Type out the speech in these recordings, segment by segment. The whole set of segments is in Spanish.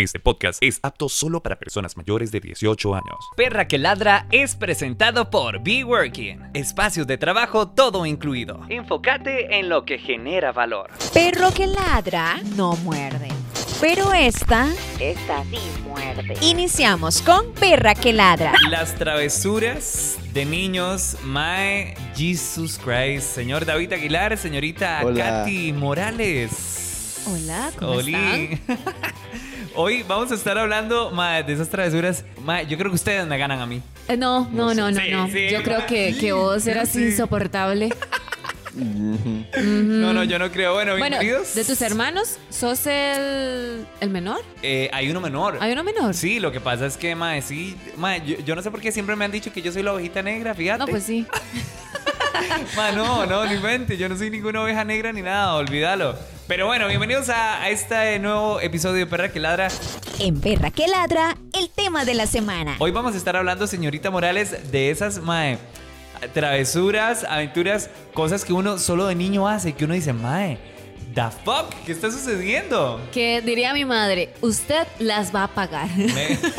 Este podcast es apto solo para personas mayores de 18 años. Perra que ladra es presentado por Be Working. Espacios de trabajo todo incluido. Enfócate en lo que genera valor. Perro que ladra no muerde. Pero esta, Esta sí muerde. iniciamos con Perra que ladra. Las travesuras de niños, Mae, Jesus Christ, señor David Aguilar, señorita Hola. Katy Morales. Hola, ¿cómo Oli. están? Hoy vamos a estar hablando de esas travesuras. Yo creo que ustedes me ganan a mí. Eh, No, no, no, no, Sí, no. sí, Yo creo que, que vos eras sí. insoportable. No, no, yo no creo. Bueno, Bueno, bienvenidos. de tus hermanos, ¿sos el, el menor? Eh, hay uno menor. ¿Hay uno menor? Sí, lo que pasa es que, mae, sí, mae, yo, yo no sé por qué siempre me han dicho que yo soy la ovejita negra, fíjate. No, pues sí. Ma, no, no, ni mente, yo no soy ninguna oveja negra ni nada, olvídalo. Pero bueno, bienvenidos a, a este nuevo episodio de Perra que Ladra. En Perra que ladra, el tema de la semana. Hoy vamos a estar hablando, señorita Morales, de esas, mae, travesuras, aventuras, cosas que uno solo de niño hace, que uno dice, mae, the fuck, ¿qué está sucediendo? Que diría mi madre, usted las va a pagar. Me-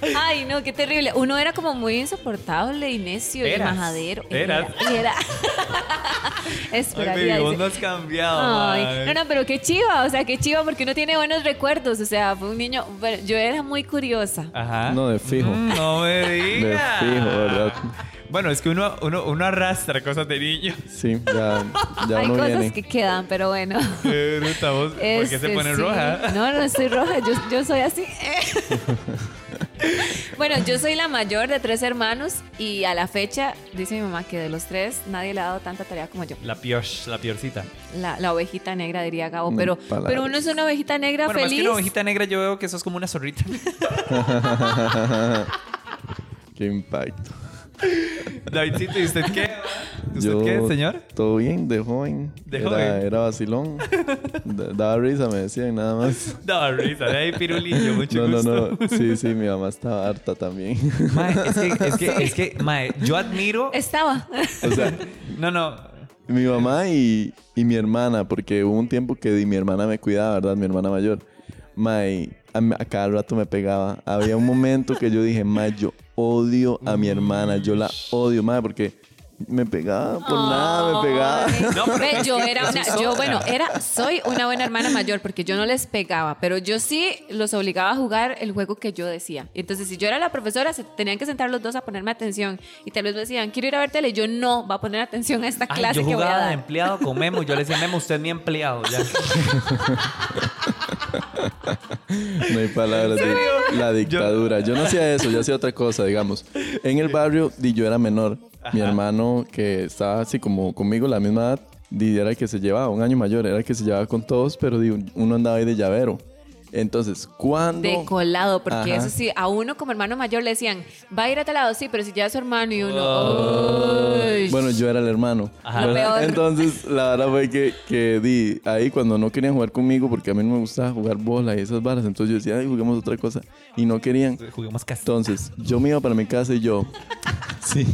Ay, no, qué terrible. Uno era como muy insoportable y necio Eras. y majadero. Eras. Era. era. Ay, Esperaría. baby, vos no has cambiado, Ay, no, no, pero qué chiva, o sea, qué chiva porque uno tiene buenos recuerdos, o sea, fue un niño, bueno, yo era muy curiosa. Ajá. No, de fijo. Mm, no me De digas. fijo, ¿verdad? Bueno, es que uno, uno, uno arrastra cosas de niño. Sí, ya, ya Hay uno cosas viene. que quedan, pero bueno. Eh, Ruta, vos, ¿Por qué se Este, pone sí. roja? No, no estoy roja, yo, yo soy así. bueno, yo soy la mayor de tres hermanos y a la fecha dice mi mamá que de los tres nadie le ha dado tanta tarea como yo. La piosh, la piorcita. La, la ovejita negra diría Gabo, No, pero, palabras. pero uno es una ovejita negra Bueno, más feliz. que una ovejita negra, yo veo que sos como una zorrita. Qué impacto. Davidcito, ¿y usted qué? ¿Usted Yo, qué, señor? Todo bien, de joven. De era, joven. Era vacilón. Da- Daba risa, me decían, nada más. No, risa, de ahí pirulillo, mucho No, no, gusto. no. Sí, sí, mi mamá estaba harta también. Mae, es que, es que, es que, mae, yo admiro. Estaba. O sea, No, no. mi mamá y, y mi hermana, porque hubo un tiempo que mi hermana me cuidaba, ¿verdad? Mi hermana mayor. May, a, a cada rato me pegaba. Había un momento que yo dije, May, yo odio a mi hermana, yo la odio, May, porque me pegaba por nada, me pegaba. No, pero yo era una, yo bueno, era, soy una buena hermana mayor porque yo no les pegaba, pero yo sí los obligaba a jugar el juego que yo decía. Entonces, si yo era la profesora, se tenían que sentar los dos a ponerme atención y tal vez me decían, quiero ir a ver tele, yo no, va a poner atención a esta Ay, clase yo que voy a de dar. empleado con Memo. Yo le decía, Memo, usted es mi empleado. Ya. No hay palabras de la dictadura. Yo no hacía eso, yo hacía otra cosa, digamos. En el barrio, yo era menor. Mi hermano, que estaba así como conmigo, la misma edad, era el que se llevaba, un año mayor, era el que se llevaba con todos, pero uno andaba ahí de llavero. Entonces, cuando... De colado, porque Ajá. eso sí, a uno como hermano mayor le decían, va a ir a tal lado, sí, pero si ya es su hermano y uno, "Uy". Bueno, yo era el hermano. Ajá. Lo. Entonces, la verdad fue que, que di ahí cuando no querían jugar conmigo, porque a mí no me gustaba jugar bola y esas varas, entonces yo decía, ay, juguemos otra cosa. Y no querían. Juguemos casi. Entonces, yo me iba para mi casa y yo. Sí.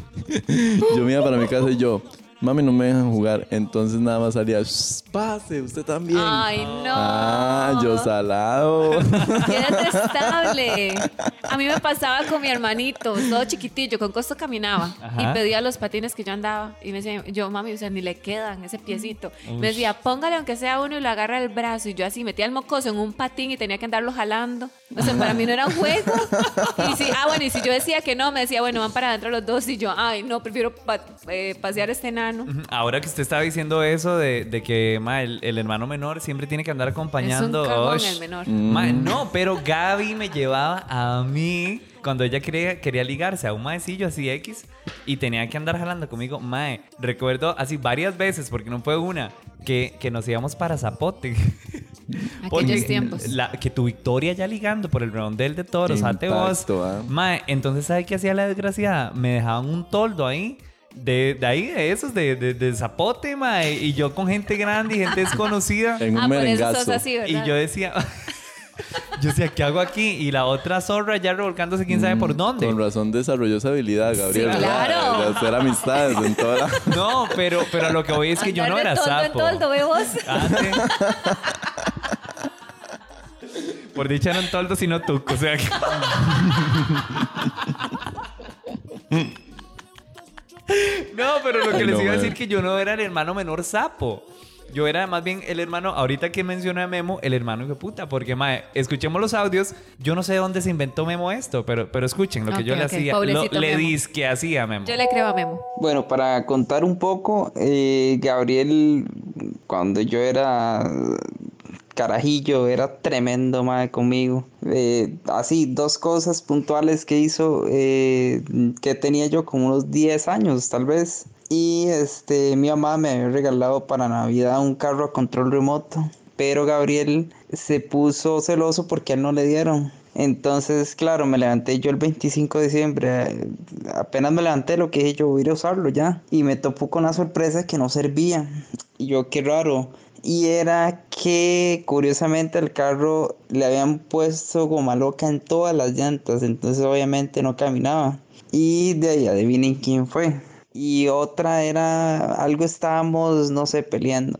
Yo me iba para mi casa y yo. Mami, no me dejan jugar. Entonces nada más salía. "Shh, Pase, usted también. Ay, no. Ah, yo salado. Qué detestable. A mí me pasaba con mi hermanito, todo chiquitillo, con costo caminaba Ajá. y pedía los patines que yo andaba y me decía, yo mami, o sea, ni le quedan ese piecito. Me decía, póngale aunque sea uno y lo agarra el brazo y yo así metía el mocoso en un patín y tenía que andarlo jalando. O sea, para mí no era un juego. Y si, ah, bueno, y si yo decía que no, me decía, bueno, van para adentro los dos y yo, ay, no, prefiero pa- eh, pasear este enano. Ahora que usted estaba diciendo eso de, de que ma, el, el hermano menor siempre tiene que andar acompañando. Es un cagón el menor. Ma, no, pero Gaby me llevaba a mí cuando ella quería, quería ligarse a un maecillo así X y tenía que andar jalando conmigo. Mae, recuerdo así varias veces, porque no fue una, que, que nos íbamos para Zapote. Aquellos tiempos. La, que tu Victoria ya ligando por el redondel de toros, ate vos. Ah. Mae, entonces, ¿sabe qué hacía la desgraciada? Me dejaban un toldo ahí. De, de ahí, de esos, de, de, de zapote, mae. Y yo con gente grande y gente desconocida. En un Ah, por eso merengazo. sos así, ¿verdad? y yo decía, yo decía, ¿qué hago aquí? Y la otra zorra ya revolcándose quién sabe por dónde. Mm, Con razón desarrolló esa habilidad, Gabriel. Sí, claro. De hacer amistades en toda la... No, pero, pero lo que voy es que yo no Andar era tonto en sapo. toldo, ¿ve vos? Por dicha eran toldos y no tuco. O sea que... No, pero lo que Ay, les no, iba a man. decir que yo no era el hermano menor sapo. Yo era más bien el hermano, ahorita que mencioné a Memo, el hermano de puta, porque mae, escuchemos los audios. Yo no sé dónde se inventó Memo esto, pero, pero escuchen lo que yo le hacía, lo, pobrecito le dis que hacía a Memo. Yo le creo a Memo. Bueno, para contar un poco, eh, Gabriel, cuando yo era carajillo, era tremendo mae conmigo. Eh, así, dos cosas puntuales que hizo, eh, que tenía yo como unos 10 años tal vez. Y este, mi mamá me había regalado para Navidad un carro a control remoto. Pero Gabriel se puso celoso porque a él no le dieron. Entonces, claro, me levanté yo el 25 de diciembre. eh, Apenas me levanté, lo que dije yo voy a usarlo ya. Y me topó con la sorpresa que no servía. Y yo, qué raro. Y era que curiosamente al carro le habían puesto goma loca en todas las llantas. Entonces, obviamente no caminaba. Y de ahí adivinen quién fue. Y otra era algo estábamos, no sé, peleando.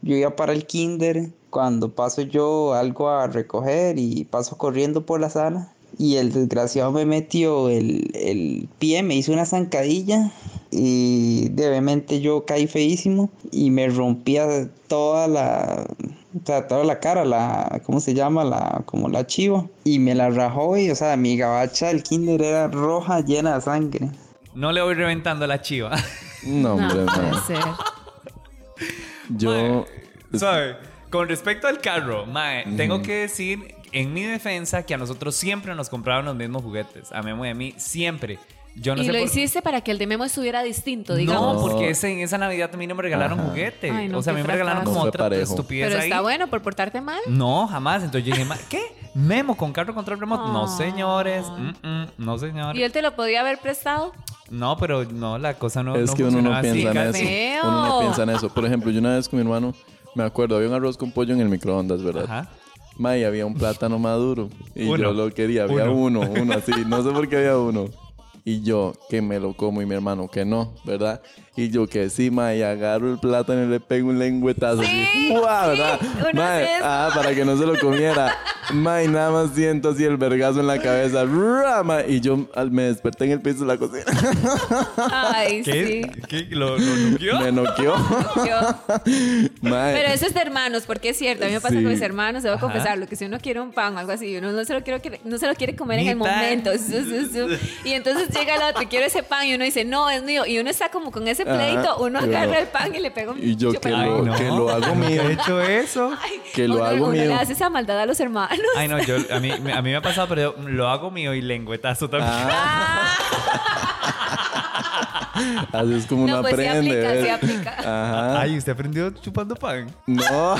Yo iba para el kinder, cuando paso yo algo a recoger y paso corriendo por la sala. Y el desgraciado me metió el, el pie, me hizo una zancadilla y de obviamente yo caí feísimo y me rompía toda la, o sea, toda la cara, la, ¿cómo se llama? La, como la chiva. Y me la rajó y, o sea, mi gabacha del kinder era roja, llena de sangre. No le voy reventando la chiva. No, hombre, no ser. Yo. ¿Sabe? Con respecto al carro, mae, tengo que decir en mi defensa que a nosotros siempre nos compraban los mismos juguetes. A Memo y a mí, siempre. Yo no y sé lo por- hiciste para que el de Memo estuviera distinto, digamos. No, porque ese- en esa Navidad a mí no me regalaron juguete. Ay, no, o sea, a mí me regalaron como No otra estupidez Pero ahí. está bueno por portarte mal. No, jamás. Entonces yo dije, "Ma, ¿qué? Memo con carro control remoto. No, Ah. señores. Mm, mm, no, señores. ¿Y él te lo podía haber prestado? No, pero no, la cosa no. es no que uno no funcionaba así, piensa en eso. Feo. Uno no piensa en eso. Por ejemplo, yo una vez con mi hermano, me acuerdo, había un arroz con pollo en el microondas, ¿verdad? Ajá. Ma, y había un plátano maduro. Y Uno. yo lo quería. Había Uno. uno, uno así. No sé por qué había uno. Y yo, que me lo como, y mi hermano, que no, ¿verdad? Y yo, que sí, ma, y agarro el plátano y le pego un lengüetazo así. Uno Ma, hace eso. ah, para que no se lo comiera. Ma, y nada más siento así el vergazo en la cabeza. ¡Ra! Ma, y yo al- me desperté en el piso de la cocina. Ay, ¿Qué? sí. ¿Qué? ¿Lo, lo nuqueó? me noqueó. Pero eso es de hermanos, porque es cierto. A mí me pasa Sí. con mis hermanos, debo Ajá. confesarlo, que si uno quiere un pan o algo así, uno no se lo quiere, no se lo quiere comer en el momento. Su, su, su. Y entonces llega el otro, quiero ese pan, y uno dice, no, es mío. Y uno está como con ese. Pleito, uno uno- agarra el pan y le pega un Y yo que lo, que lo hago mío. ¿Qué he hecho eso? Que lo Uno- hago uno mío. le hace esa maldad a los hermanos. Ay, no, yo, a, mí, a mí me ha pasado, pero yo lo hago mío y lengüetazo también. Así es como uno No, pues sí aprende. sí aplica. Ajá. Ay, ¿usted aprendió chupando pan? No.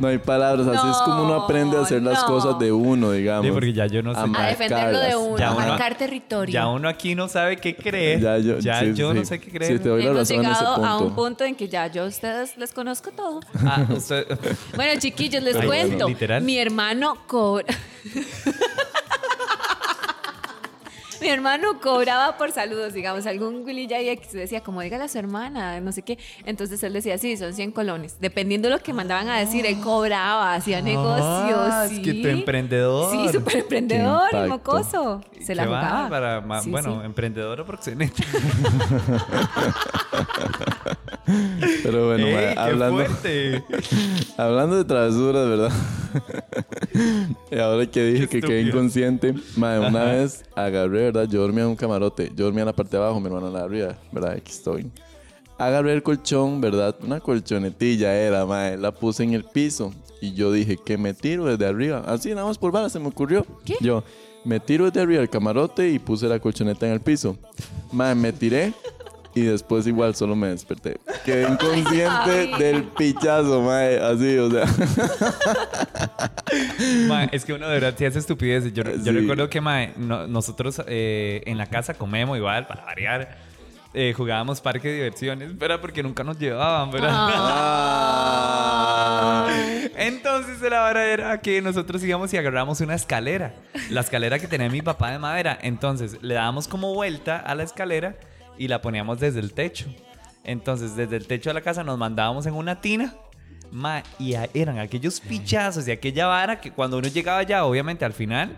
No hay palabras. Así es como uno aprende a hacer las No, cosas de uno, digamos. Sí, porque ya yo no sé. A A defenderlo de uno, Ya a uno- marcar territorio. Ya uno aquí no sabe qué creer. Ya yo, Ya sí, yo sí. no sé qué creer. Sí, te doy la Hemos razón en ese llegado a un punto. punto en que ya yo a ustedes les conozco todo. Ah, usted- Bueno, chiquillos, les Ay, cuento. bueno, literal. Mi hermano cobra. Mi hermano cobraba por saludos, digamos, algún Willy X decía, como dígale a su hermana, no sé qué. Entonces él decía, sí, son 100 colones. Dependiendo de lo que mandaban a decir, él cobraba, hacía negocios. Ah, sí. es que tu emprendedor. Sí, súper emprendedor, y mocoso. Se la jugaba. Sí, bueno, sí. emprendedor o proxeneta. Pero bueno, Ey, ma, hablando, hablando de travesuras, ¿verdad? y ahora que dije que quedé inconsciente, ma, una vez agarré, ¿verdad? Yo dormía en un camarote. Yo dormía en la parte de abajo, mi hermana en la arriba, ¿verdad? Aquí estoy. Agarré el colchón, ¿verdad? Una colchonetilla era, mae. La puse en el piso. Y yo dije, que me tiro desde arriba. Así, nada más por bala, se me ocurrió. ¿Qué? Yo, me tiro desde arriba del camarote y puse la colchoneta en el piso. Mae, me tiré. Y después igual solo me desperté. Quedé inconsciente Ay. del pichazo, mae. Así, o sea. Ma, es que uno de verdad sí hace estupideces. Yo, yo recuerdo que ma, no- nosotros eh, en la casa comemos igual, para variar. eh, jugábamos parque de diversiones, pero porque nunca nos llevaban, ¿verdad? Ah. Entonces la vara era que nosotros íbamos y agarramos una escalera. La escalera que tenía mi papá de madera. Entonces le dábamos como vuelta a la escalera y la poníamos desde el techo. Entonces desde el techo de la casa nos mandábamos en una tina Ma, y a- eran aquellos pichazos y aquella vara que cuando uno llegaba ya, obviamente al final,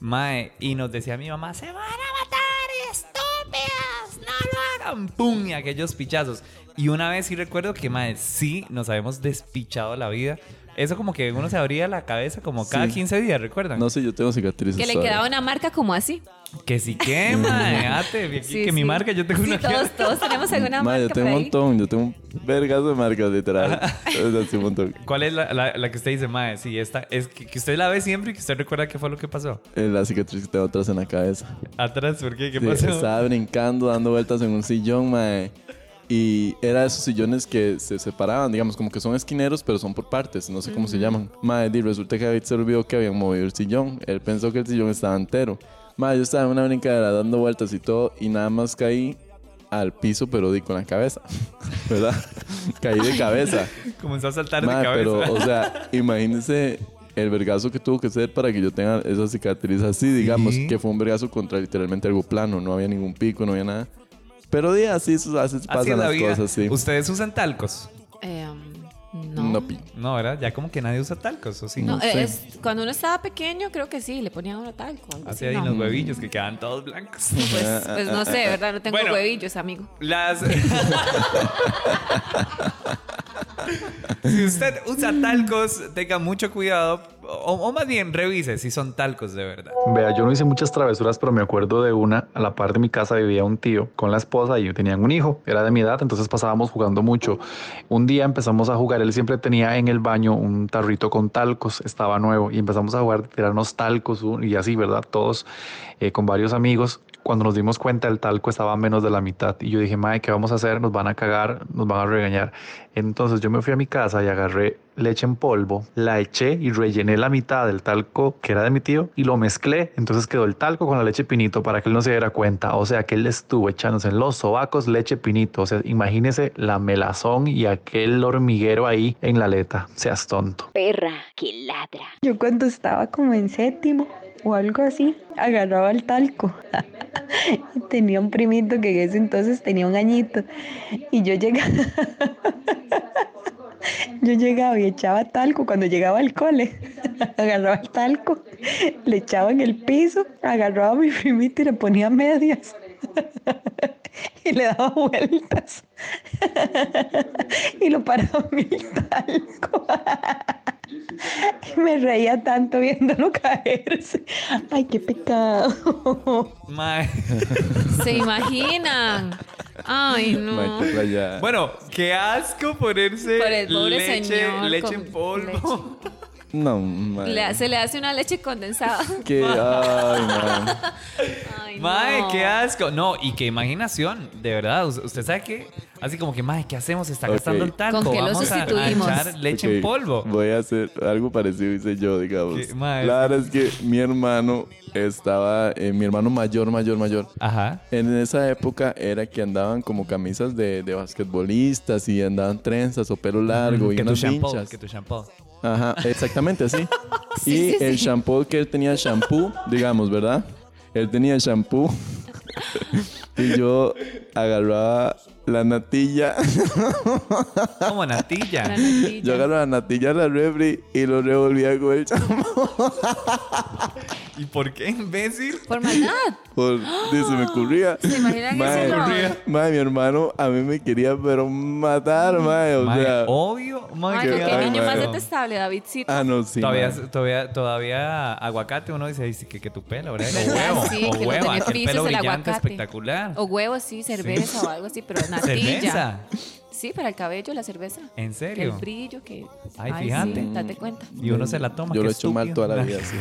mae, y nos decía mi mamá, se van a matar, estúpidas, no lo hagan, pum, y aquellos pichazos. Y una vez sí recuerdo que, mae, sí nos habíamos despichado la vida. Eso como que uno se abría la cabeza como cada Sí. 15 días, ¿recuerdan? No sé, yo tengo cicatrices. Que le quedaba una marca como así. Que sí que, mae, ate, aquí Sí, que mi sí. marca, yo tengo Sí, una todos, todos tenemos alguna Ma, marca yo tengo por un ahí. montón, yo tengo un vergazo de marcas literal. es así un montón. ¿Cuál es la, la- la que usted dice, mae? Sí, esta es que, que usted la ve siempre y que usted recuerda qué fue lo que pasó. Eh, La cicatriz que tengo atrás en la cabeza. Atrás, ¿por qué? ¿Qué Sí, pasó? estaba brincando, dando vueltas en un sillón, mae. Y era de esos sillones que se separaban, digamos, como que son esquineros, pero son por partes, no sé cómo se llaman. Mae, y resulta que David se olvidó que habían movido el sillón. Él pensó que el sillón estaba entero. Yo estaba en una brincadera dando vueltas y todo, y nada más caí al piso, pero di con la cabeza. ¿Verdad? caí de cabeza. Comenzó a saltar de cabeza. pero, o sea, imagínense el vergazo que tuvo que ser para que yo tenga esa cicatriz así, digamos, Sí. que fue un vergazo contra literalmente algo plano, no había ningún pico, no había nada. Pero di así, así Así pasan las vida. cosas, sí. ¿Ustedes usan talcos? Eh, no. No, pi. No, ¿verdad? Ya como que nadie usa talcos, ¿o sí? No, No eh, sé. es- cuando uno estaba pequeño, creo que sí, le ponían uno talco. Así así, ahí no. los huevillos que quedan todos blancos. Pues, pues no sé, ¿verdad? No tengo Bueno. huevillos, amigo. Las... si usted usa talcos, tenga mucho cuidado. O, o más bien, revise si son talcos de verdad. Vea, yo no hice muchas travesuras, pero me acuerdo de una. A la par de mi casa vivía un tío con la esposa y tenían un hijo. Era de mi edad, entonces pasábamos jugando mucho. Un día empezamos a jugar. Él siempre tenía en el baño un tarrito con talcos, estaba nuevo, y empezamos a jugar, tirarnos talcos y así, ¿verdad? Todos eh, con varios amigos. Cuando nos dimos cuenta, el talco estaba a menos de la mitad. Y yo dije, Mae, ¿qué vamos a hacer? Nos van a cagar, nos van a regañar. Entonces yo me fui a mi casa y agarré leche en polvo, la eché y rellené la mitad del talco que era de mi tío y lo mezclé. Entonces quedó el talco con la leche pinito para que él no se diera cuenta. O sea que él estuvo echándose en los sobacos leche pinito. O sea, imagínese la melazón y aquel hormiguero ahí en la aleta. Seas tonto. Perra que ladra. Yo cuando estaba como en séptimo o algo así, agarraba el talco. Tenía un primito que en ese entonces tenía un añito. Y yo llegaba, yo llegaba y echaba talco cuando llegaba al cole. Agarraba el talco, le echaba en el piso, agarraba a mi primito y le ponía medias. Y le daba vueltas. Y lo paraba el talco. Me reía tanto viéndolo caerse. Ay, qué pecado. Mae. ¿Se imaginan? Ay, no. Bueno, qué asco ponerse Por el pobre leche, señor leche con en polvo. No, mae. Le- se le hace una leche condensada. Que, ay. Ay, Mae, no. qué asco. No, y qué imaginación, de verdad. Us- Usted sabe que, así como que, mae, ¿qué hacemos? Está Ok. gastando el talco. ¿Con qué lo Vamos a- a, sustituimos? echar leche en Ok, polvo. Voy a hacer algo parecido, hice yo, digamos. ¿Qué? Mae, La verdad es que mi hermano estaba, eh, mi hermano mayor, mayor, mayor. Ajá. En esa época era que andaban como camisas de, de basquetbolistas y andaban trenzas o pelo largo y que tu unas shampoo, que tu shampoo. Ajá, exactamente así. Sí, y sí, el sí. shampoo que él tenía, shampoo, digamos, ¿verdad? Él tenía shampoo. y yo agarraba la natilla. Como La natilla. yo agarraba la natilla de la refri y lo revolvía con el shampoo. ¿Y por qué, imbécil? Por maldad. Por, dice, me ocurría. ¿Se imaginan Mae, ese olor? mae, mi hermano a mí me quería pero matar, mae. O sea, obvio. Ay, qué niño más detestable, Davidcito. ah, no, sí. Todavía, todavía, todavía aguacate uno dice, dice que, que tu pelo, ¿verdad? O huevo, Sí, o que huevo, beneficios pelo del brillante aguacate. espectacular. O huevos, sí, cerveza o algo así, pero natilla. ¿Cerveza? Sí, para el cabello, la cerveza. ¿En El serio? brillo que. Ay, sí, fíjate. date cuenta. Y uno se la toma. Yo lo he hecho mal toda la vida, sí.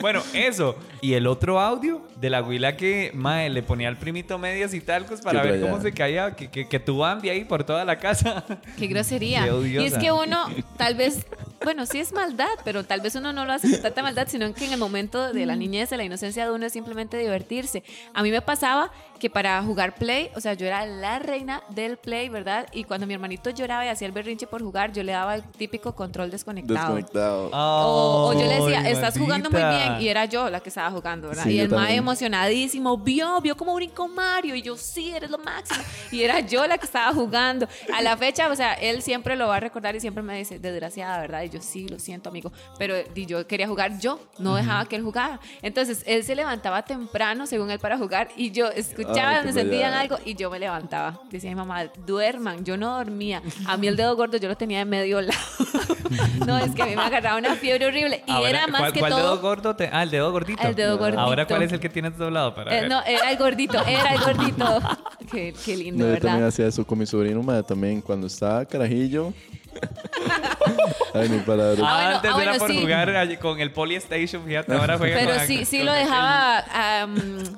Bueno, eso. Y el otro audio de la huila que mae, le ponía al primito medias y talcos para Qué ver cómo se caía, que, que, que tu Bambi ahí por toda la casa. Qué grosería. Qué y es que uno tal vez Bueno, sí es maldad, pero tal vez uno no lo hace con tanta maldad, sino que en el momento de la niñez, de la inocencia de uno es simplemente divertirse. A mí me pasaba que para jugar play, o sea, yo era la reina del play, ¿verdad? Y cuando mi hermanito lloraba y hacía el berrinche por jugar, yo le daba el típico control desconectado. Desconectado. O, o yo le decía, estás jugando muy bien. Y era yo la que estaba jugando, ¿verdad? Sí, y el mae. Emocionadísimo, vio, vio como brincó Mario. Y yo, sí, eres lo máximo. Y era yo la que estaba jugando. A la fecha, o sea, él siempre lo va a recordar y siempre me dice, desgraciada, ¿verdad? Y yo, sí, lo siento, amigo. Pero di, yo quería jugar yo, no dejaba que él jugara. Entonces, él se levantaba temprano, según él, para jugar. Y yo escuchaba Ay, donde qué sentían algo y yo me levantaba. Decía mi mamá, duerman. Yo no dormía. A mí el dedo gordo yo lo tenía de medio lado. no, es que a mí me agarraba una fiebre horrible. Y Ahora, era más ¿cuál, que cuál todo. dedo gordo? te- ah, el dedo gordito. El dedo gordito. Ahora, ¿cuál es el que tienes doblado? Para Eh, ver. no, era el gordito, era el gordito. Qué, qué lindo, No, yo también ¿verdad? hacía eso con mi sobrino, madre, también cuando estaba carajillo. Ay, ni palabras. Ah, bueno, Antes ah, era bueno, por sí. jugar con el Polystation, fíjate, ahora juega Pero con sí, sí lo dejaba am,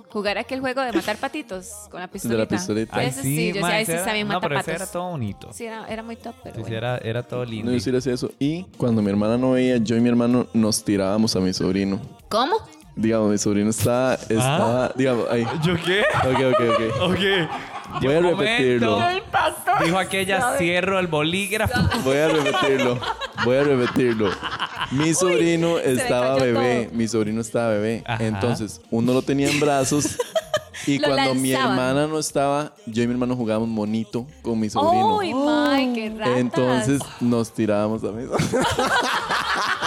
jugar aquel juego de matar patitos con la pistolita. pistolita. Ese sí, yo ma, decía, ahí ese sí era- bien No, pero ese patos. era todo bonito. Sí, era, era muy top, pero Sí, sí, bueno. era, era todo lindo. No, yo sí le hacía eso. Y cuando mi hermana no veía, yo y mi hermano nos tirábamos a mi sobrino. ¿Cómo? Digamos, mi sobrino estaba, estaba, digamos, ahí. ¿Yo qué? Ok, ok, ok. Ok. Voy a repetirlo. Dijo aquella, cierro el bolígrafo. Voy a repetirlo. Voy a repetirlo. Mi sobrino me estaba bebé. todo. Mi sobrino estaba bebé. Ajá. Entonces, uno lo tenía en brazos. Y Lo cuando mi lanzaban. hermana no estaba, yo y mi hermano jugábamos monito con mi sobrino. ¡Uy, my, qué ratas! Entonces nos tirábamos a mí.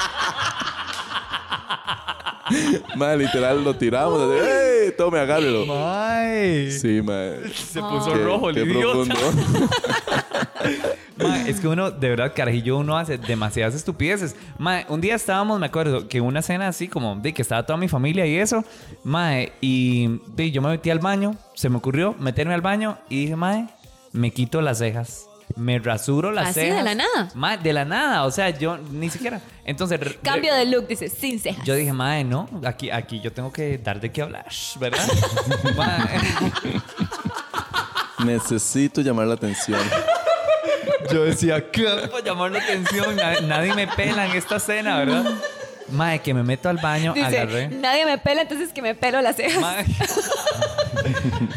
Madre, literal, lo tiramos. así, ¡Ey! Tome, agárrelo. Ay. Sí, madre. Se puso Qué- rojo el qué idiota. profundo. Es que uno, de verdad, carajillo, uno hace demasiadas estupideces. Ma, un día estábamos, me acuerdo, que una cena así como de que estaba toda mi familia y eso. Mae, y de, yo me metí al baño, se me ocurrió meterme al baño y dije, mae, me quito las cejas. Me rasuro las ¿Así, de la nada? Mae, de la nada, o sea, yo ni siquiera. Entonces, Cambio de look, dice, sin cejas. yo dije, mae, no, aquí, aquí yo tengo que dar de qué hablar, ¿verdad? Mae, Necesito llamar la atención. Yo decía, ¿qué hago para llamar la atención? Nadie, nadie me pela en esta cena, ¿verdad? Mae, que me meto al baño, Dice, agarré. nadie me pela, entonces que me pelo las cejas. Mae,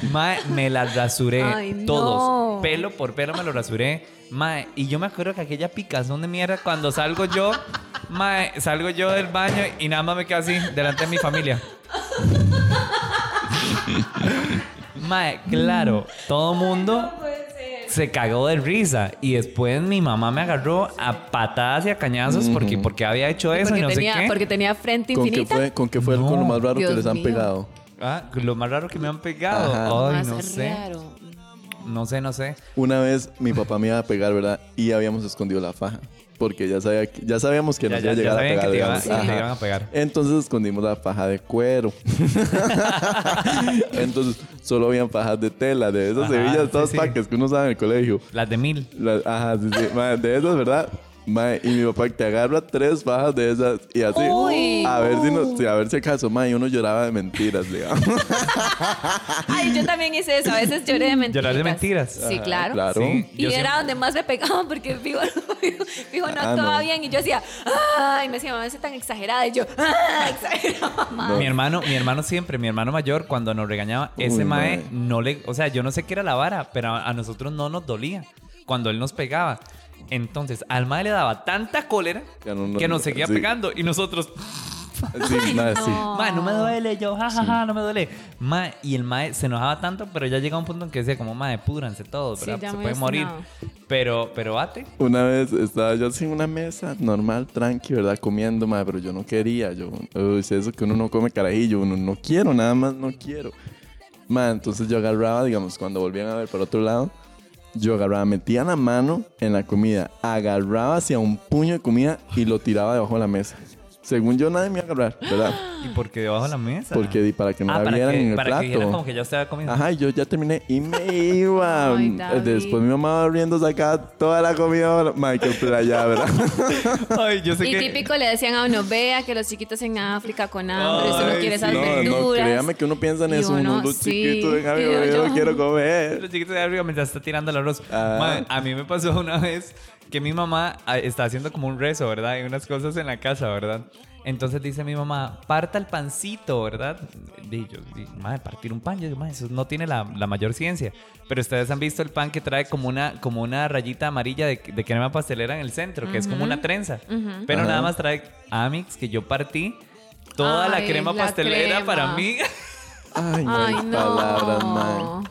Mae, me las rasuré Ay, no. todos. Pelo por pelo me lo rasuré. Mae, y yo me acuerdo que aquella picazón de mierda cuando salgo yo, mae, salgo yo del baño y nada más me quedo así delante de mi familia. Mae, claro, todo mundo se cagó de risa y después mi mamá me agarró a patadas y a cañazos porque, porque había hecho eso porque, y no tenía, sé qué. porque tenía frente ¿Con qué infinita. fue, con qué fue No. con lo más raro Dios que les han mío. pegado? Ah, lo más raro que me han pegado. Ajá. Ay, Más no sé. raro. No sé, no sé. Una vez mi papá me iba a pegar, ¿verdad? Y habíamos escondido la faja. Porque ya, sabía, que- ya sabíamos que Ya, nos ya, iba a llegar a pegar. que te, iba- digamos. que te Ajá. iban a pegar. Entonces escondimos la faja de cuero. Entonces solo habían fajas de tela, de esas Ajá, hebillas, sí, sí. paques que uno sabe en el colegio. Las de mil. Ajá, sí, sí. De esas, ¿verdad? Mae, y mi papá te agarra tres fajas de esas y así. Uy. A ver si no, a ver si acaso, mae, y uno lloraba de mentiras, digamos. Ay, yo también hice eso. A veces lloré de mentiras. Llorar de mentiras. Sí, Ajá, claro. claro. Sí. Y Yo era siempre- donde más me pegaban porque fijo, fijo, no Ah, actuaba no. bien. Y yo decía, ay, me decía, mamá, es tan exagerada. Y yo, ah, exagerada, mamá. Mi hermano, mi hermano siempre, mi hermano mayor, cuando nos regañaba, ese Uy, mae mae. no le, o sea, yo no sé qué era la vara, pero a, a nosotros no nos dolía cuando él nos pegaba. Entonces, al mae le daba tanta cólera no- no- que nos seguía sí. pegando y nosotros, Sí, mae, sí. mae, no me duele, yo, jajaja, no me duele. Mae, y el mae se enojaba tanto, pero ya llegaba un punto en que decía como, mae, púdranse todos, Sí, se muy puede morir. Pero, pero bate. Una vez estaba yo así en una mesa normal, tranqui, ¿verdad? Comiendo, madre, pero yo no quería. Yo, uy, es eso que uno no come carajillo, uno no quiero, nada más no quiero. Madre, entonces yo agarraba, digamos, cuando volvían a ver por otro lado, yo agarraba, metía la mano en la comida, agarraba hacia un puño de comida y lo tiraba debajo de la mesa. Según yo, nadie me iba a agarrar, ¿verdad? ¿Y por qué debajo de la mesa? Porque di- para que no ah, la para vieran que, en el para que dijeran plato. como que ya estaba comiendo. Ajá, y yo ya terminé y me iba. Ay, David. Después mi mamá abriendo sacaba toda la comida. Michael Playa, ¿verdad? Ay, yo sé Y que... típico le decían a uno, vea que los chiquitos en África con hambre, si no Ay, quiere esas sí. No, no, verduras. créame que uno piensa en Y eso. Uno, uno, los sí, chiquitos, venga, y yo, yo- yo quiero comer. Los chiquitos de arriba mientras está tirando el arroz. Ah. Mae, a mí me pasó una vez que mi mamá ah, está haciendo como un rezo, ¿verdad? Hay unas cosas en la casa, ¿verdad? Entonces dice mi mamá, parta el pancito, ¿verdad? Y yo, madre, partir un pan, yo digo, madre, eso no tiene la, la mayor ciencia. Pero ustedes han visto el pan que trae como una, como una rayita amarilla de, de crema pastelera en el centro, que es como una trenza. Pero Ajá. nada más trae Amix, que yo partí toda la crema la pastelera crema. para mí. Ay, no hay Ay, palabras, mae.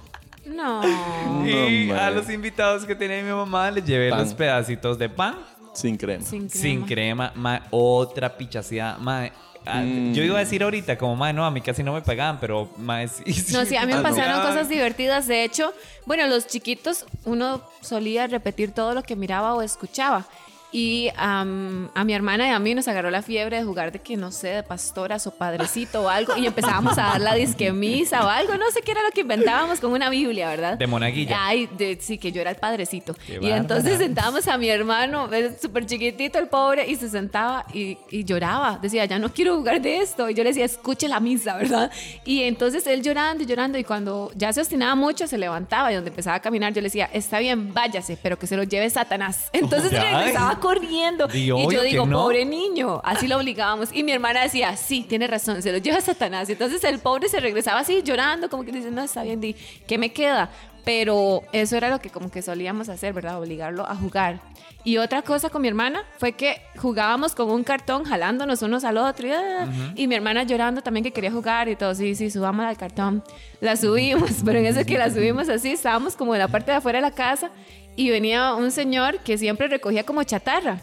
No. Y a los invitados que tenía mi mamá les llevé Pan. los pedacitos de pan Sin crema. Sin crema. sin crema, ma, otra pichaseada, ma, ah, Mm. Yo iba a decir ahorita, como, ma, no, a mí casi no me pegaban, pero, ma, sí, sí No, sí, a mí me Ah, no. pasaron cosas divertidas. De hecho, bueno, los chiquitos, uno solía repetir todo lo que miraba o escuchaba. Y am, a mi hermana y a mí nos agarró la fiebre de jugar de que, no sé, de pastoras o padrecito o algo. Y empezábamos a dar la disque misa o algo. No sé qué era lo que inventábamos con una Biblia, ¿verdad? De monaguilla. Ay, de- sí, que yo era el padrecito. Qué y entonces sentábamos a mi hermano, súper chiquitito el pobre, y se sentaba y, y lloraba. Decía, ya no quiero jugar de esto. Y yo le decía, escuche la misa, ¿verdad? Y entonces él llorando y llorando, y cuando ya se obstinaba mucho, se levantaba y donde empezaba a caminar, yo le decía, está bien, váyase, pero que se lo lleve Satanás. Entonces regresaba corriendo. Di, y yo digo, no. pobre niño, así lo obligábamos. Y mi hermana decía, sí, tiene razón, se lo lleva Satanás. Entonces el pobre se regresaba así llorando, como que dice, no, está bien, di, ¿qué me queda? Pero eso era lo que como que solíamos hacer, ¿verdad? Obligarlo a jugar. Y otra cosa con mi hermana fue que jugábamos con un cartón jalándonos unos al otro. Y, ah, y mi hermana llorando también que quería jugar y todo. Sí, sí, subamos al cartón. La subimos, pero en eso que la subimos así, estábamos como en la parte de afuera de la casa y venía un señor que siempre recogía como chatarra.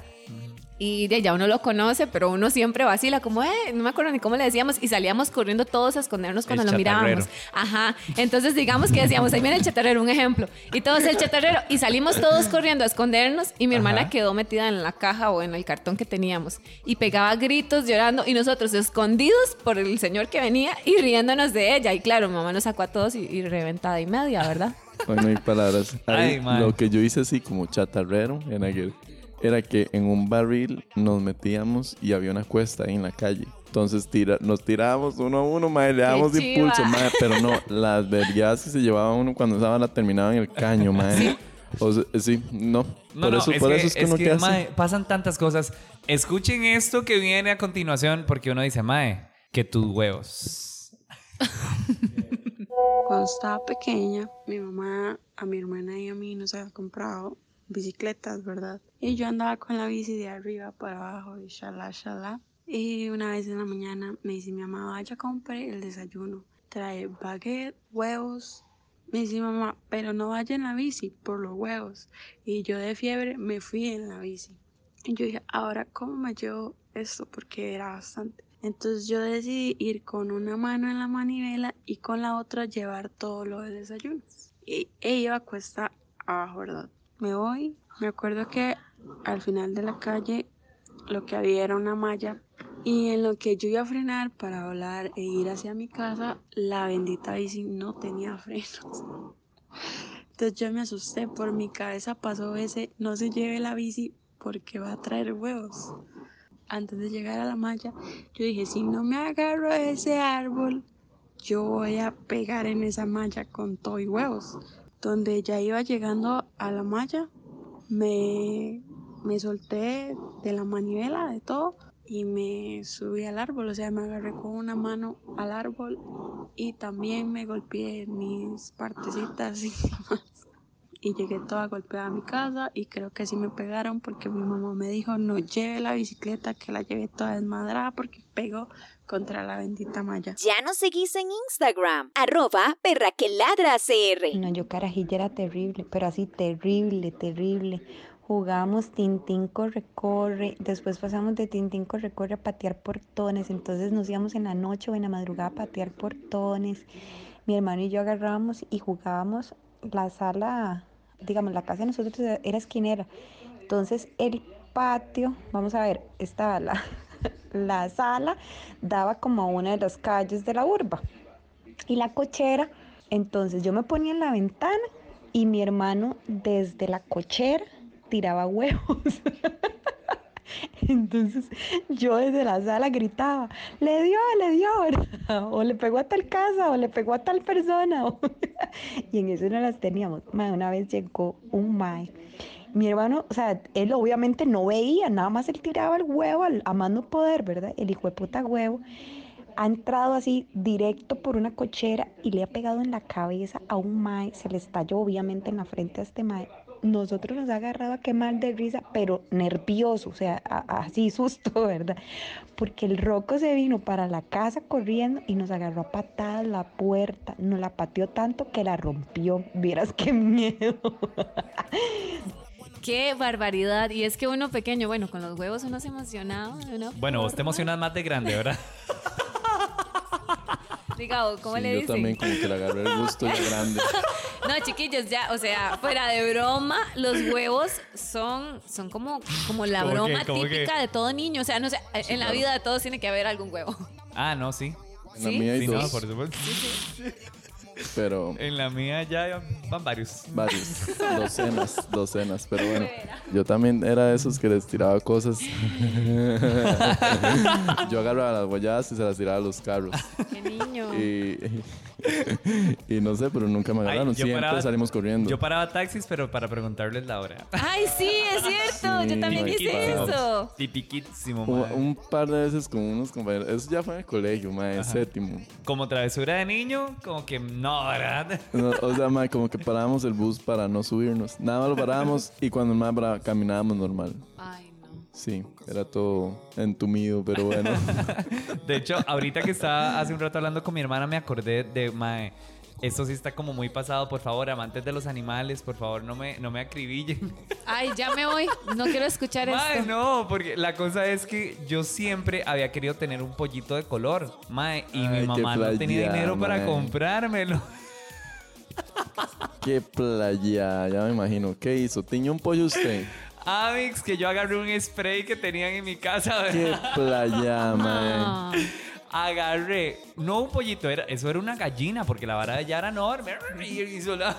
Y de ya uno lo conoce, pero uno siempre vacila, como, eh, no me acuerdo ni cómo le decíamos, y salíamos corriendo todos a escondernos cuando El lo mirábamos. Ajá. Entonces, digamos que decíamos, ahí viene el chatarrero, un ejemplo. Y todos el chatarrero, y salimos todos corriendo a escondernos, y mi hermana Ajá. quedó metida en la caja o en el cartón que teníamos, y pegaba gritos llorando, y nosotros escondidos por el señor que venía y riéndonos de ella. Y claro, mi mamá nos sacó a todos y, y reventada y media, ¿verdad? Hoy no hay palabras. Ahí, Ay, man. lo que yo hice así como chatarrero en aquel, era que en un barril nos metíamos y había una cuesta ahí en la calle. Entonces tira, nos tirábamos uno a uno, madre, le dábamos impulso, madre, pero no, las vergas que se llevaba uno cuando esa la terminaba en el caño, madre. O sea, sí, no. No, por no, eso, es por que, eso es que uno que hace. mae, pasan tantas cosas. Escuchen esto que viene a continuación, porque uno dice, mae, que tus huevos. Cuando estaba pequeña, mi mamá a mi hermana y a mí nos había comprado bicicletas, ¿verdad? Y yo andaba con la bici de arriba para abajo y shala, shala. Y una vez en la mañana me dice mi mamá, vaya, compre el desayuno. Trae baguette, huevos. Me dice mamá, pero no vaya en la bici por los huevos. Y yo de fiebre me fui en la bici. Y yo dije, ahora, ¿cómo me llevo esto? Porque era bastante. Entonces yo decidí ir con una mano en la manivela y con la otra llevar todo lo del desayuno. Y ella cuesta abajo, ¿verdad? Me voy. Me acuerdo que al final de la calle lo que había era una malla. Y en lo que yo iba a frenar para volar e ir hacia mi casa, la bendita bici no tenía frenos. Entonces yo me asusté, por mi cabeza pasó ese, no se lleve la bici porque va a traer huevos. Antes de llegar a la malla, yo dije, si no me agarro a ese árbol, yo voy a pegar en esa malla con todo y huevos. Donde ya iba llegando a la malla, me, me solté de la manivela, de todo, y me subí al árbol. O sea, me agarré con una mano al árbol y también me golpeé mis partecitas íntimas. Y llegué toda golpeada a mi casa y creo que sí me pegaron porque mi mamá me dijo no lleve la bicicleta, que la lleve toda desmadrada porque pegó contra la bendita malla. Ya nos seguís en Instagram, arroba perraqueladra.cr. No, yo carajilla era terrible, pero así terrible, terrible. Jugábamos Tintín corre corre, después pasamos de Tintín corre corre a patear portones, entonces nos íbamos en la noche o en la madrugada a patear portones. Mi hermano y yo agarrábamos y jugábamos la sala, digamos, la casa de nosotros era esquinera. Entonces el patio, vamos a ver, estaba la, la sala, daba como a una de las calles de la urba y la cochera. Entonces yo me ponía en la ventana y mi hermano desde la cochera tiraba huevos. Entonces yo desde la sala gritaba, le dio, le dio, ¿verdad? o le pegó a tal casa, o le pegó a tal persona. y en eso no las teníamos. Una vez llegó un mae Mi hermano, o sea, él obviamente no veía, nada más él tiraba el huevo al, a más no poder, ¿verdad? El hijo de puta huevo ha entrado así directo por una cochera y le ha pegado en la cabeza a un mae, se le estalló obviamente en la frente a este mae. Nosotros nos ha agarrado a quemar de risa, pero nervioso, o sea, a- a- así susto, ¿verdad? Porque el roco se vino para la casa corriendo y nos agarró a patadas la puerta, nos la pateó tanto que la rompió. Vieras qué miedo. Qué barbaridad. Y es que uno pequeño, bueno, con los huevos uno se emocionaba. de Bueno, vos te emocionas más de grande, ¿verdad? Diga, ¿cómo Sí, le yo dicen? también como que le agarré el gusto ya grande. No, chiquillos, ya, o sea, fuera de broma, los huevos son, son como, como la ¿Cómo broma típica de todo niño. O sea, no sé, en la vida de todos tiene que haber algún huevo. Ah, no, sí. En la ¿Sí? mía hay Sí, no, dos, por supuesto. Pero En la mía ya van varios. varios. Docenas, docenas. Pero bueno, yo también era de esos que les tiraba cosas. yo agarraba las guayadas y se las tiraba a los carros. Qué niño. Y, y no sé, pero nunca me agarraron. Ay, Siempre paraba- salimos corriendo. Yo paraba taxis, pero para preguntarles la hora. Ay, sí, es cierto. Sí, Yo también hice eso. Tipiquísimo, un par de veces con unos compañeros. Eso ya fue en el colegio, ma, en séptimo. Como travesura de niño, como que no, ¿verdad? No, o sea, ma, como que parábamos el bus para no subirnos. Nada más lo parábamos y cuando más caminábamos normal. Ay, no. Sí, era todo entumido, pero bueno. De hecho, ahorita que estaba hace un rato hablando con mi hermana, me acordé de, mae, esto sí está como muy pasado. Por favor, amantes de los animales, por favor, no me, no me acribillen. Ay, ya me voy. No quiero escuchar Mae, esto. no, porque la cosa es que yo siempre había querido tener un pollito de color, mae, y Ay, mi mamá no tenía playa, dinero para mae. comprármelo. Qué playa, ya me imagino. ¿Qué hizo? ¿Tiñó un pollo usted? Amix, que yo agarré un spray que tenían en mi casa. Qué playa, man. Agarré, no un pollito, era, eso era una gallina, porque la vara ya era enorme. Y hizo la.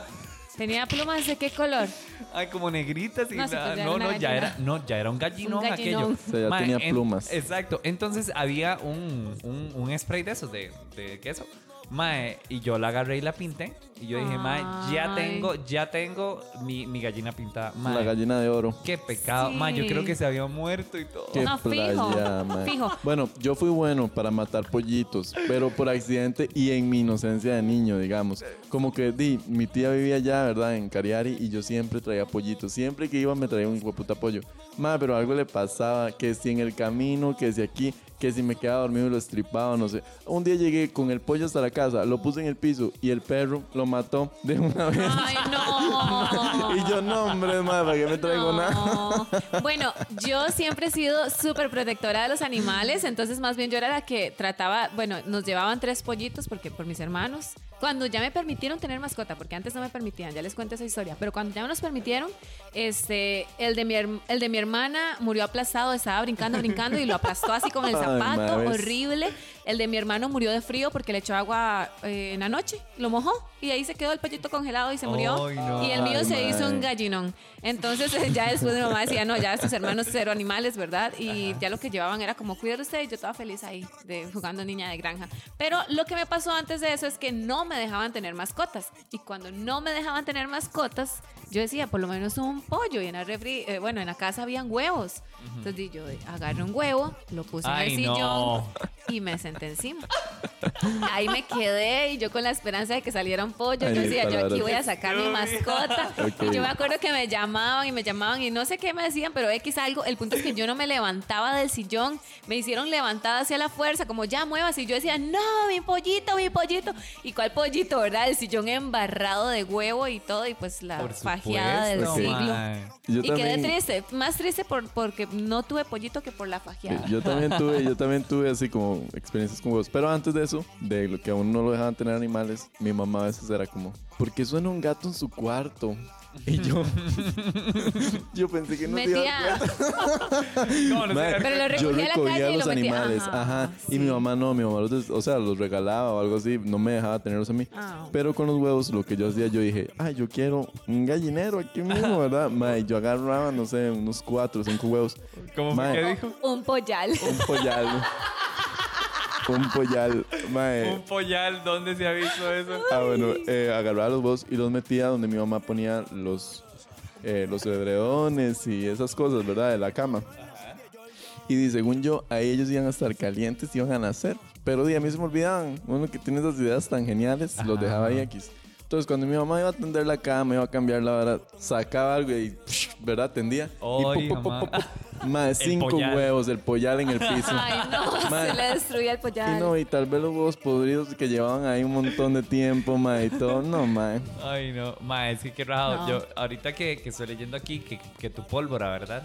Tenía plumas de qué color. Ay, como negritas y No, sí, pues ya no, era una no, ya gallina. era, no, ya era un gallinón, Un gallinón. aquello. O sea, ya tenía plumas. Exacto. Entonces había un, un, un spray de esos de, de queso. Mae, y yo la agarré y la pinté. Y yo dije, mae, ya tengo, ya tengo mi, mi gallina pintada. Mae, La gallina de oro. Qué pecado. Sí. Mae, yo creo que se había muerto y todo. Qué No, fijo, playa, man. fijo. Bueno, yo fui bueno para matar pollitos, pero por accidente y en mi inocencia de niño, digamos. Como que di, mi tía vivía allá, ¿verdad? En Cariari y yo siempre traía pollitos. Siempre que iba me traía un hueputa pollo. Ma, pero algo le pasaba, que si en el camino, que si aquí, que si me quedaba dormido y lo estripaba, no sé. Un día llegué con el pollo hasta la casa, lo puse en el piso y el perro lo mató de una vez. Ay, no. y yo, no, hombre, ma, ¿para qué me traigo nada? No. Bueno, yo siempre he sido súper protectora de los animales, entonces más bien yo era la que trataba, bueno, nos llevaban tres pollitos porque por mis hermanos. Cuando ya me permitieron tener mascota, porque antes no me permitían, ya les cuento esa historia, pero cuando ya nos permitieron, este, el de mi, el de mi hermana murió aplastado, estaba brincando, brincando y lo aplastó así con el zapato, horrible. El de mi hermano murió de frío porque le echó agua eh, en la noche, lo mojó y ahí se quedó el pollito congelado y se murió. Ay, no. Y el mío Ay, se hizo un gallinón. Entonces ya después mi mamá decía, no, ya sus hermanos cero animales, ¿verdad? Y ya lo que llevaban era como cuidar usted y yo estaba feliz ahí, de, jugando niña de granja. Pero lo que me pasó antes de eso es que no me dejaban tener mascotas. Y cuando no me dejaban tener mascotas, yo decía, por lo menos un pollo. Y en la refri, eh, bueno, en la casa habían huevos. Entonces di, yo agarré un huevo, lo puse en el sillón no. y me senté encima. Ahí me quedé y yo con la esperanza de que saliera un pollo. Ay, yo decía, yo aquí voy a sacar mi mascota. Ok. Y yo me acuerdo que me llamaban y me llamaban y no sé qué me decían, pero X algo. El punto es que yo no me levantaba del sillón. Me hicieron levantada hacia la fuerza, como ya muevas. Y yo decía, no, mi pollito, mi pollito. ¿Y cuál pollito, verdad? El sillón embarrado de huevo y todo. Y pues la Por fajeada del supuesto, siglo. Yo y quedé triste, más triste por, porque no tuve pollito que por la fajeada. Yo también tuve, yo también tuve así como experiencias con huevos. Pero antes de eso, de lo que aún no lo dejaban tener animales, mi mamá a veces era como, ¿por qué suena un gato en su cuarto? Y yo, yo pensé que no te ibas a Metía. No, no. Mae, Pero lo recogía yo a la recogía calle y los lo metía- animales, ajá, ajá. sí. Y mi mamá no, mi mamá los, des- o sea, los regalaba o algo así, no me dejaba tenerlos a mí. Ah. Pero con los huevos, lo que yo hacía, yo dije, ay, yo quiero un gallinero aquí mismo, ¿verdad? Mae, yo agarraba, no sé, unos cuatro o cinco huevos. ¿Cómo fue que dijo? Un pollal. Un pollal. Un pollal, mae. Un pollal, ¿dónde se ha visto eso? Ah, bueno, eh, agarraba los huevos y los metía donde mi mamá ponía los, eh, los edredones y esas cosas, ¿verdad? De la cama. Y di, según yo, ahí ellos iban a estar calientes, iban a nacer. Pero a mí se me olvidaban. Uno que tiene esas ideas tan geniales, los dejaba ahí X. Entonces, cuando mi mamá iba a tender la cama, iba a cambiar la vara, sacaba algo y, ¿verdad? Tendía. Ay, y pop, pop, mamá. pop. Mae, cinco pollal. huevos, el pollal en el piso. Ay, no, se le destruía el Y pollal. no, y tal vez los huevos podridos que llevaban ahí un montón de tiempo, mae, y todo. No, mae. Ay, no. Ma, es que qué raro. No. Yo, ahorita que, que estoy leyendo aquí que, que tu pólvora, ¿verdad?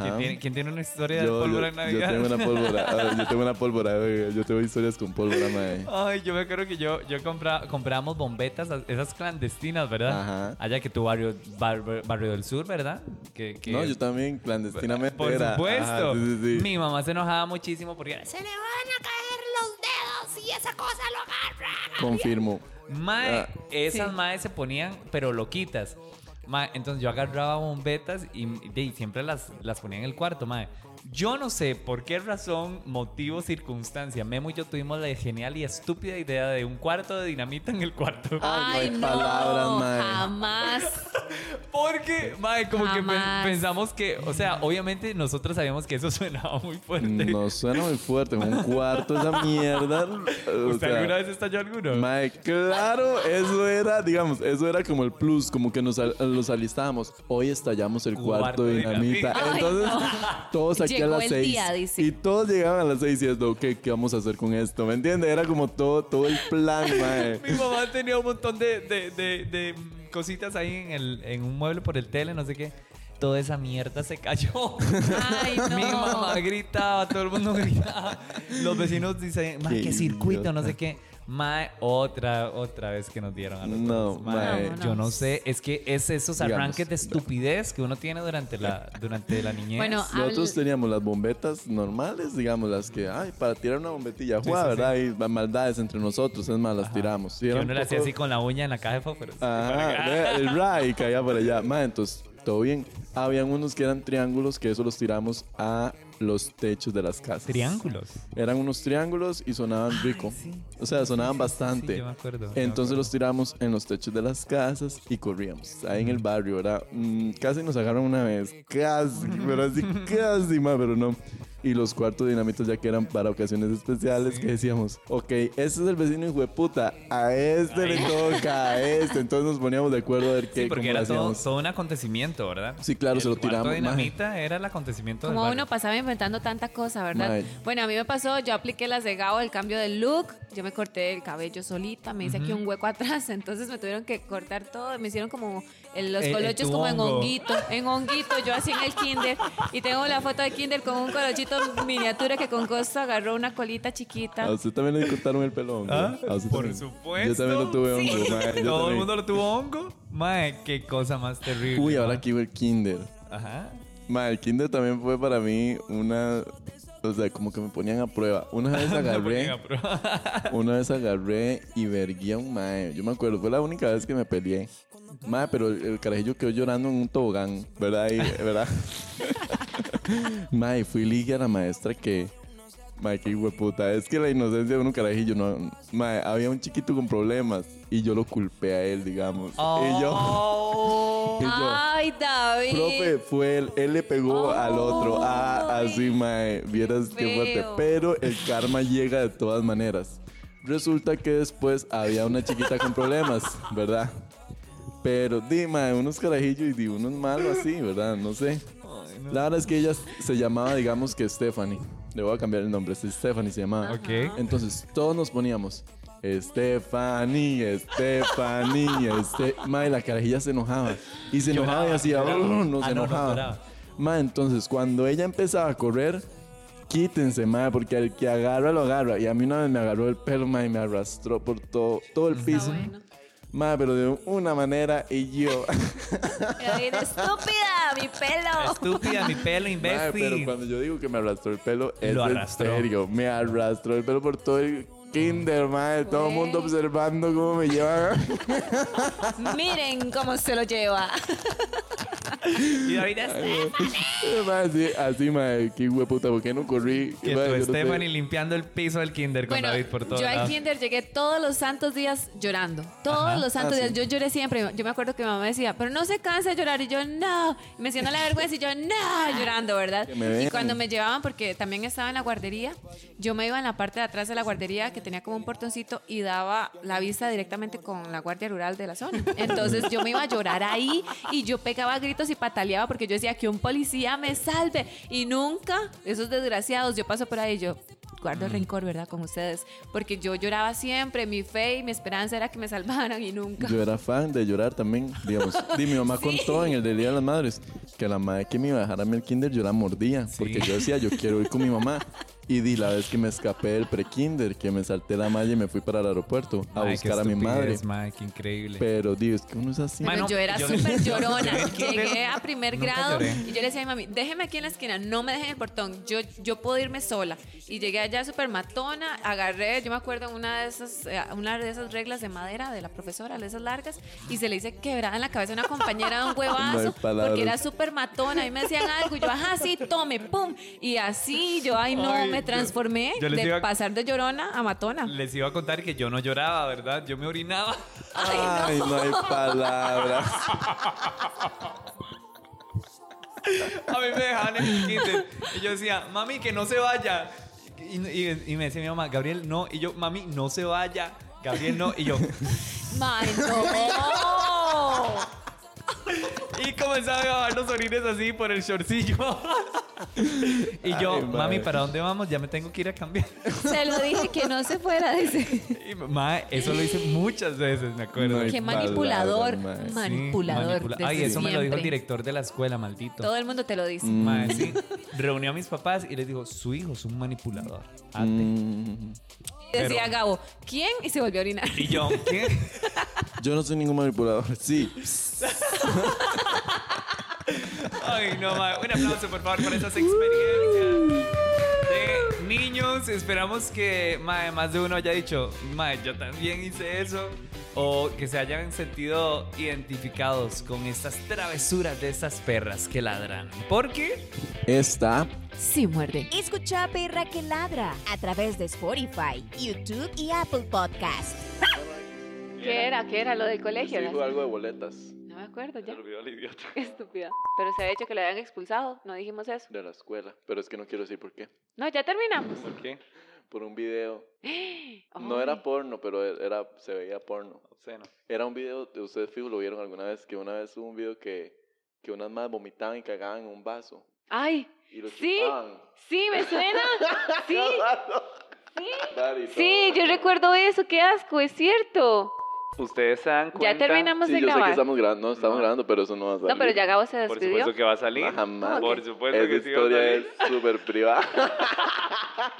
¿Quién tiene, quién tiene una historia de Yo, pólvora yo- en yo Navidad? tengo una pólvora. yo tengo una pólvora. Yo tengo historias con pólvora, mae. Ay, yo me acuerdo que yo, yo compra, compramos bombetas, esas clandestinas, ¿verdad? Ajá. Allá que tu barrio, bar- barrio del sur, ¿verdad? Que, que- No, yo también clandestinamente Por era. supuesto. Ajá, sí, sí, sí. Mi mamá se enojaba muchísimo porque Se le van a caer los dedos y esa cosa lo agarra. Confirmo. Mae, Ah. esas Sí. maes se ponían, pero loquitas. Mae, entonces yo agarraba bombetas y, siempre las, las ponía en el cuarto, mae. Yo no sé por qué razón, motivo, circunstancia. Memo y yo tuvimos la genial y estúpida idea de un cuarto de dinamita en el cuarto. Ay, Ay, no hay no, palabras, mae. jamás. Porque, mae, como que pensamos que, o sea, obviamente nosotros sabíamos que eso sonaba muy fuerte. No suena muy fuerte. Un cuarto esa mierda. o ¿Usted sea, alguna vez estalló alguno? Mae, claro, eso era, digamos, eso era como el plus, como que nos los alistábamos. Hoy estallamos el cuarto, Cuarto de de dinamita. dinamita. Ay, Entonces, no. todos aquí Llegó a las el seis. día, dice. Y todos llegaban a las seis diciendo, ¿qué, ¿qué vamos a hacer con esto? ¿Me entiendes? Era como todo, todo el plan, mae. Mi mamá tenía un montón de, de, de, de, cositas ahí en, el, en un mueble por el tele, no sé qué. Toda esa mierda se cayó. Ay, no. Mi mamá gritaba, todo el mundo gritaba. Los vecinos dicen, ma, Qué qué circuito, idiota. no sé qué. Ma, otra, otra vez que nos dieron a los No, dos. Ma, mae. No, no. Yo no sé, es que es esos Digamos, arranques de estupidez que uno tiene durante la, durante la niñez. Bueno, Nosotros habl- teníamos las bombetas normales, digamos, las que, ay, para tirar una bombetilla, juega, sí, ¿verdad? Y maldades entre nosotros, es más, las tiramos. Sí, que era uno un le hacía poco- así con la uña en la caja de fósforos. Ajá, ve, el Ray caía por allá. Ma, entonces, todo bien. Habían unos que eran triángulos que eso los tiramos a los techos de las casas. Triángulos. Eran unos triángulos y sonaban rico. O sea, sonaban bastante. sí, yo me acuerdo, me Entonces acuerdo. los tiramos en los techos de las casas y corríamos. Ahí en el barrio, ¿verdad? Mm, casi nos agarraron una vez. Casi, pero así, casi, ma, pero no. Y los cuartos dinamitos ya que eran para ocasiones especiales que decíamos, ok, este es el vecino hijo de puta, a este le toca, a este. Entonces nos poníamos de acuerdo a ver qué, Sí, porque era todo, un acontecimiento, ¿verdad? Sí, claro, se lo tiramos, dinamita era el acontecimiento Como uno pasaba inventando tanta cosa, ¿verdad? Bueno, a mí me pasó, yo apliqué las de Gabo, el cambio de look, yo me corté el cabello solita, me hice aquí un hueco atrás, entonces me tuvieron que cortar todo, me hicieron como el- los el colochos como en honguito, en honguito, yo así en el kinder, y tengo la foto de kinder con un colochito miniatura que con costo agarró una colita chiquita. A usted también le cortaron el pelo, hongo? ¿Ah? A usted Por también. supuesto. Yo también lo tuve hongo, Sí. mae, yo Todo el mundo lo tuvo hongo. Mae, qué cosa más terrible. Uy, ahora mae. que iba el kinder. Ajá. Ma, el kinder también fue para mí una... O sea, como que me ponían a prueba. Una vez agarré... Una vez agarré y vergué a un mae. Yo me acuerdo, fue la única vez que me peleé. Mae, pero el, el carajillo quedó llorando en un tobogán, ¿verdad? Y, ¿verdad? mae, fui ligue a la maestra que... Mae, qué puta. Es que la inocencia de un carajillo, no... Mae, había un chiquito con problemas y yo lo culpé a él, digamos. Y yo... Oh. y yo Ay, David. Profe, fue él, él le pegó al otro. Ah, así, mae. Vieras qué fuerte. Pero el karma llega de todas maneras. Resulta que después había una chiquita con problemas, ¿verdad? Pero, di, mae, unos carajillos y di, unos malos así, ¿verdad? No sé. La verdad es que ella se llamaba, digamos que Stephanie. Le voy a cambiar el nombre. Stephanie se llamaba. Ok. Entonces, todos nos poníamos. Stephanie, Stephanie, este. Mae, la carajilla se enojaba. Y se enojaba y hacía. "Oh", no Ah, se no, no, enojaba. lloraba. Ma, entonces cuando ella empezaba a correr, quítense, ma, porque el que agarra lo agarra. Y a mí una vez me agarró el pelo, ma, y me arrastró por todo, todo el piso. bueno. Ma, pero de una manera y yo. Estúpida, mi pelo. Estúpida, mi pelo, Ma, imbécil. pero cuando yo digo que me arrastró el pelo, es Lo en arrastró. serio. Me arrastró el pelo por todo el kinder, ma. Todo el mundo observando cómo me lleva. Miren cómo se lo lleva. Y ahorita Mae, sí, así, mae, qué hueputa, ¿por qué no corrí? que no. Stephanie limpiando el piso del kinder con Bueno, David por todo yo al kinder llegué todos los santos días llorando. Todos Ajá. los santos Ah, días. sí. Yo lloré siempre. Yo me acuerdo que mi mamá decía, pero no se cansa de llorar. Y yo, no. Y me siento la vergüenza y yo, no, llorando, ¿verdad? Y cuando me llevaban, porque también estaba en la guardería, yo me iba en la parte de atrás de la guardería que tenía como un portoncito y daba la vista directamente con la guardia rural de la zona. Entonces yo me iba a llorar ahí y yo pegaba gritos y pataleaba porque yo decía que un policía me salve. Y nunca, esos desgraciados, yo paso por ahí y yo guardo rencor, ¿verdad? Con ustedes. Porque yo lloraba siempre, mi fe y mi esperanza era que me salvaran y nunca. Yo era fan de llorar también, digamos. Y mi mamá contó en el Día de las Madres que la madre que me iba a dejar a mí el kinder yo la mordía. Porque yo decía, yo quiero ir con mi mamá. Y di la vez que me escapé del pre-kinder, que me salté la malla y me fui para el aeropuerto a qué buscar a mi madre. mae, qué increíble. Pero, Dios, es que uno es así. Bueno, yo era súper llorona. Llegué a primer grado lloré. y yo le decía a mi mami, déjeme aquí en la esquina, no me dejen el portón. Yo, yo puedo irme sola. Y llegué allá súper matona, agarré, yo me acuerdo una de esas, eh, una de esas reglas de madera de la profesora, de esas largas, y se le hice quebrada en la cabeza a una compañera de un No huevazo porque era súper matona. Y me decían algo, y yo, ajá, sí, tome, pum. Y así yo, ay no, Ay, me transformé yo de a- pasar de llorona a matona. Les iba a contar que yo no lloraba, ¿verdad? Yo me orinaba. Ay, no hay palabras. A mí me dejaban en el kinder. Y yo decía, mami, que no se vaya. Y, y- y me decía mi mamá, Gabriel, no. Y yo, mami, no se vaya. Gabriel, no. Y yo, ¡Ay, no! y comenzaban a bajar los orines así por el shortcillo. y yo, Ay, mami. ¿para dónde vamos? Ya me tengo que ir a cambiar. Se lo dije que no se fuera, dice. Y mamá, eso lo hice muchas veces, me acuerdo. Qué manipulador. Sí, manipulador. manipula- Ay, eso me lo dijo el director de la escuela, maldito. Todo el mundo te lo dice. Mae, sí. Reunió a mis papás y les dijo, su hijo es un manipulador. Ate". Mm, Y decía pero- Gabo, ¿quién? Y se volvió a orinar. Y yo, ¿qué? yo no soy ningún manipulador. Sí. Ay, no, mae. Un aplauso, por favor, por esas experiencias de niños. Esperamos que mae, más de uno haya dicho, mae, yo también hice eso. O que se hayan sentido identificados con estas travesuras de estas perras que ladran. Porque Esta Sí, muerde. Escucha Perra que Ladra a través de Spotify, YouTube y Apple Podcast. ¿Qué era? ¿Qué era lo del colegio? dijo algo de boletas acuerdo ya. olvidó el idiota. Qué estúpida. Pero se había dicho que le habían expulsado. No dijimos eso. de la escuela. Pero es que no quiero decir por qué. No, ya terminamos. ¿Por qué? Por un video. No era porno, pero era, se veía porno. Obsceno. Era un video, ustedes fijo lo vieron alguna vez, que una vez hubo un video que, que unas más vomitaban y cagaban en un vaso. Ay, Y lo sí, chupaban. sí, me suena. Sí, sí. Sí, yo recuerdo eso, qué asco, es cierto. Ustedes se dan cuenta. Ya terminamos Sí, de yo sé que estamos grabando, no, estamos grabando, pero eso no va a salir. No, pero ya Gabo se Por despidió. supuesto que va a salir. No, jamás. Por supuesto Esa que sí va a historia salir. es súper privada.